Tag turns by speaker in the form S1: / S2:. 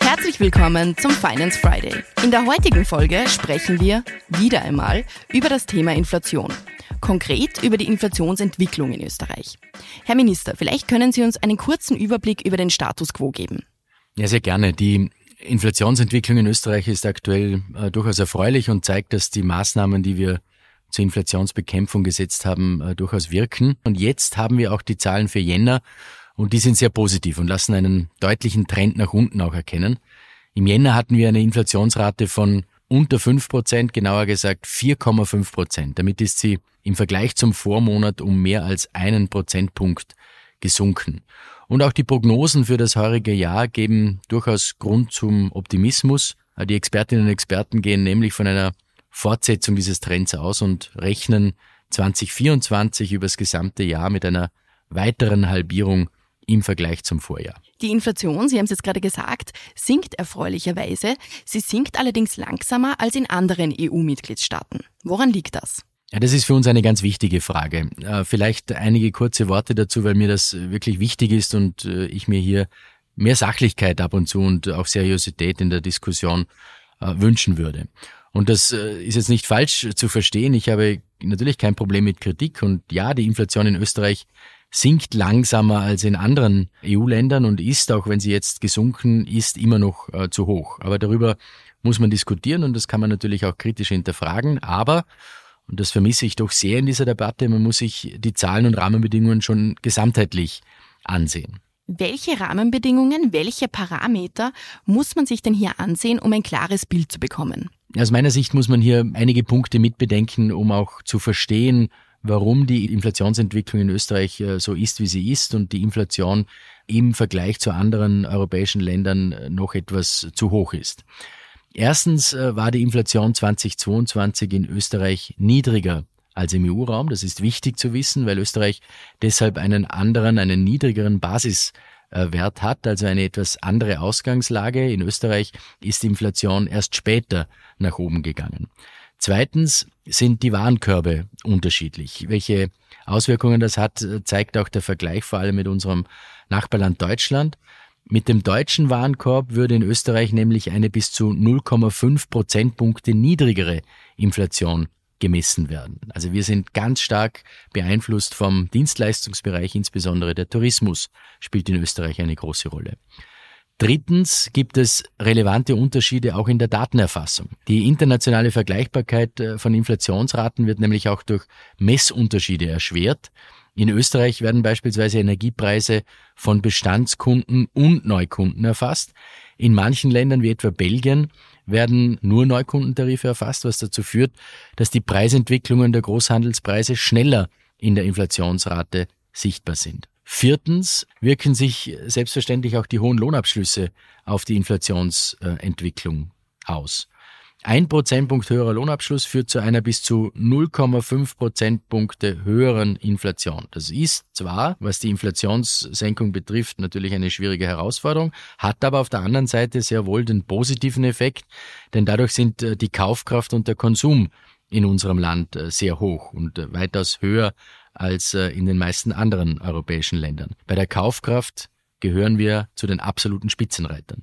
S1: Herzlich willkommen zum Finance Friday. In der heutigen Folge sprechen wir wieder einmal über das Thema Inflation. Konkret über die Inflationsentwicklung in Österreich. Herr Minister, vielleicht können Sie uns einen kurzen Überblick über den Status quo geben.
S2: Ja, sehr gerne. Die Inflationsentwicklung in Österreich ist aktuell äh, durchaus erfreulich und zeigt, dass die Maßnahmen, die wir zur Inflationsbekämpfung gesetzt haben, äh, durchaus wirken. Und jetzt haben wir auch die Zahlen für Jänner und die sind sehr positiv und lassen einen deutlichen Trend nach unten auch erkennen. Im Jänner hatten wir eine Inflationsrate von unter fünf Prozent, genauer gesagt 4,5 Prozent. Damit ist sie im Vergleich zum Vormonat um mehr als einen Prozentpunkt gesunken. Und auch die Prognosen für das heurige Jahr geben durchaus Grund zum Optimismus. Die Expertinnen und Experten gehen nämlich von einer Fortsetzung dieses Trends aus und rechnen 2024 übers gesamte Jahr mit einer weiteren Halbierung im Vergleich zum Vorjahr.
S1: Die Inflation, Sie haben es jetzt gerade gesagt, sinkt erfreulicherweise. Sie sinkt allerdings langsamer als in anderen EU-Mitgliedstaaten. Woran liegt das?
S2: Ja, das ist für uns eine ganz wichtige Frage. Äh, vielleicht einige kurze Worte dazu, weil mir das wirklich wichtig ist und äh, ich mir hier mehr Sachlichkeit ab und zu und auch Seriosität in der Diskussion äh, wünschen würde. Und das ist jetzt nicht falsch zu verstehen. Ich habe natürlich kein Problem mit Kritik und ja, die Inflation in Österreich sinkt langsamer als in anderen EU-Ländern und ist, auch wenn sie jetzt gesunken ist, immer noch äh, zu hoch. Aber darüber muss man diskutieren und das kann man natürlich auch kritisch hinterfragen. Aber, und das vermisse ich doch sehr in dieser Debatte, man muss sich die Zahlen und Rahmenbedingungen schon gesamtheitlich ansehen.
S1: Welche Rahmenbedingungen, welche Parameter muss man sich denn hier ansehen, um ein klares Bild zu bekommen?
S2: Aus meiner Sicht muss man hier einige Punkte mitbedenken, um auch zu verstehen, warum die Inflationsentwicklung in Österreich äh, so ist, wie sie ist und die Inflation im Vergleich zu anderen europäischen Ländern äh, noch etwas zu hoch ist. Erstens äh, war die Inflation 2022 in Österreich niedriger als im EU-Raum. Das ist wichtig zu wissen, weil Österreich deshalb einen anderen, einen niedrigeren Basiswert hat, also eine etwas andere Ausgangslage. In Österreich ist die Inflation erst später nach oben gegangen. Zweitens sind die Warenkörbe unterschiedlich. Welche Auswirkungen das hat, zeigt auch der Vergleich vor allem mit unserem Nachbarland Deutschland. Mit dem deutschen Warenkorb würde in Österreich nämlich eine bis zu 0,5 Prozentpunkte niedrigere Inflation gemessen werden. Also wir sind ganz stark beeinflusst vom Dienstleistungsbereich, insbesondere der Tourismus spielt in Österreich eine große Rolle. Drittens gibt es relevante Unterschiede auch in der Datenerfassung. Die internationale Vergleichbarkeit äh, von Inflationsraten wird nämlich auch durch Messunterschiede erschwert. In Österreich werden beispielsweise Energiepreise von Bestandskunden und Neukunden erfasst. In manchen Ländern wie etwa Belgien werden nur Neukundentarife erfasst, was dazu führt, dass die Preisentwicklungen der Großhandelspreise schneller in der Inflationsrate sichtbar sind. Viertens wirken sich selbstverständlich auch die hohen Lohnabschlüsse auf die Inflationsentwicklung aus. Ein Prozentpunkt höherer Lohnabschluss führt zu einer bis zu 0,5 Prozentpunkte höheren Inflation. Das ist zwar, was die Inflationssenkung betrifft, natürlich eine schwierige Herausforderung, hat aber auf der anderen Seite sehr wohl den positiven Effekt, denn dadurch sind äh, die Kaufkraft und der Konsum in unserem Land äh, sehr hoch und äh, weitaus höher als in den meisten anderen europäischen Ländern. Bei der Kaufkraft gehören wir zu den absoluten Spitzenreitern.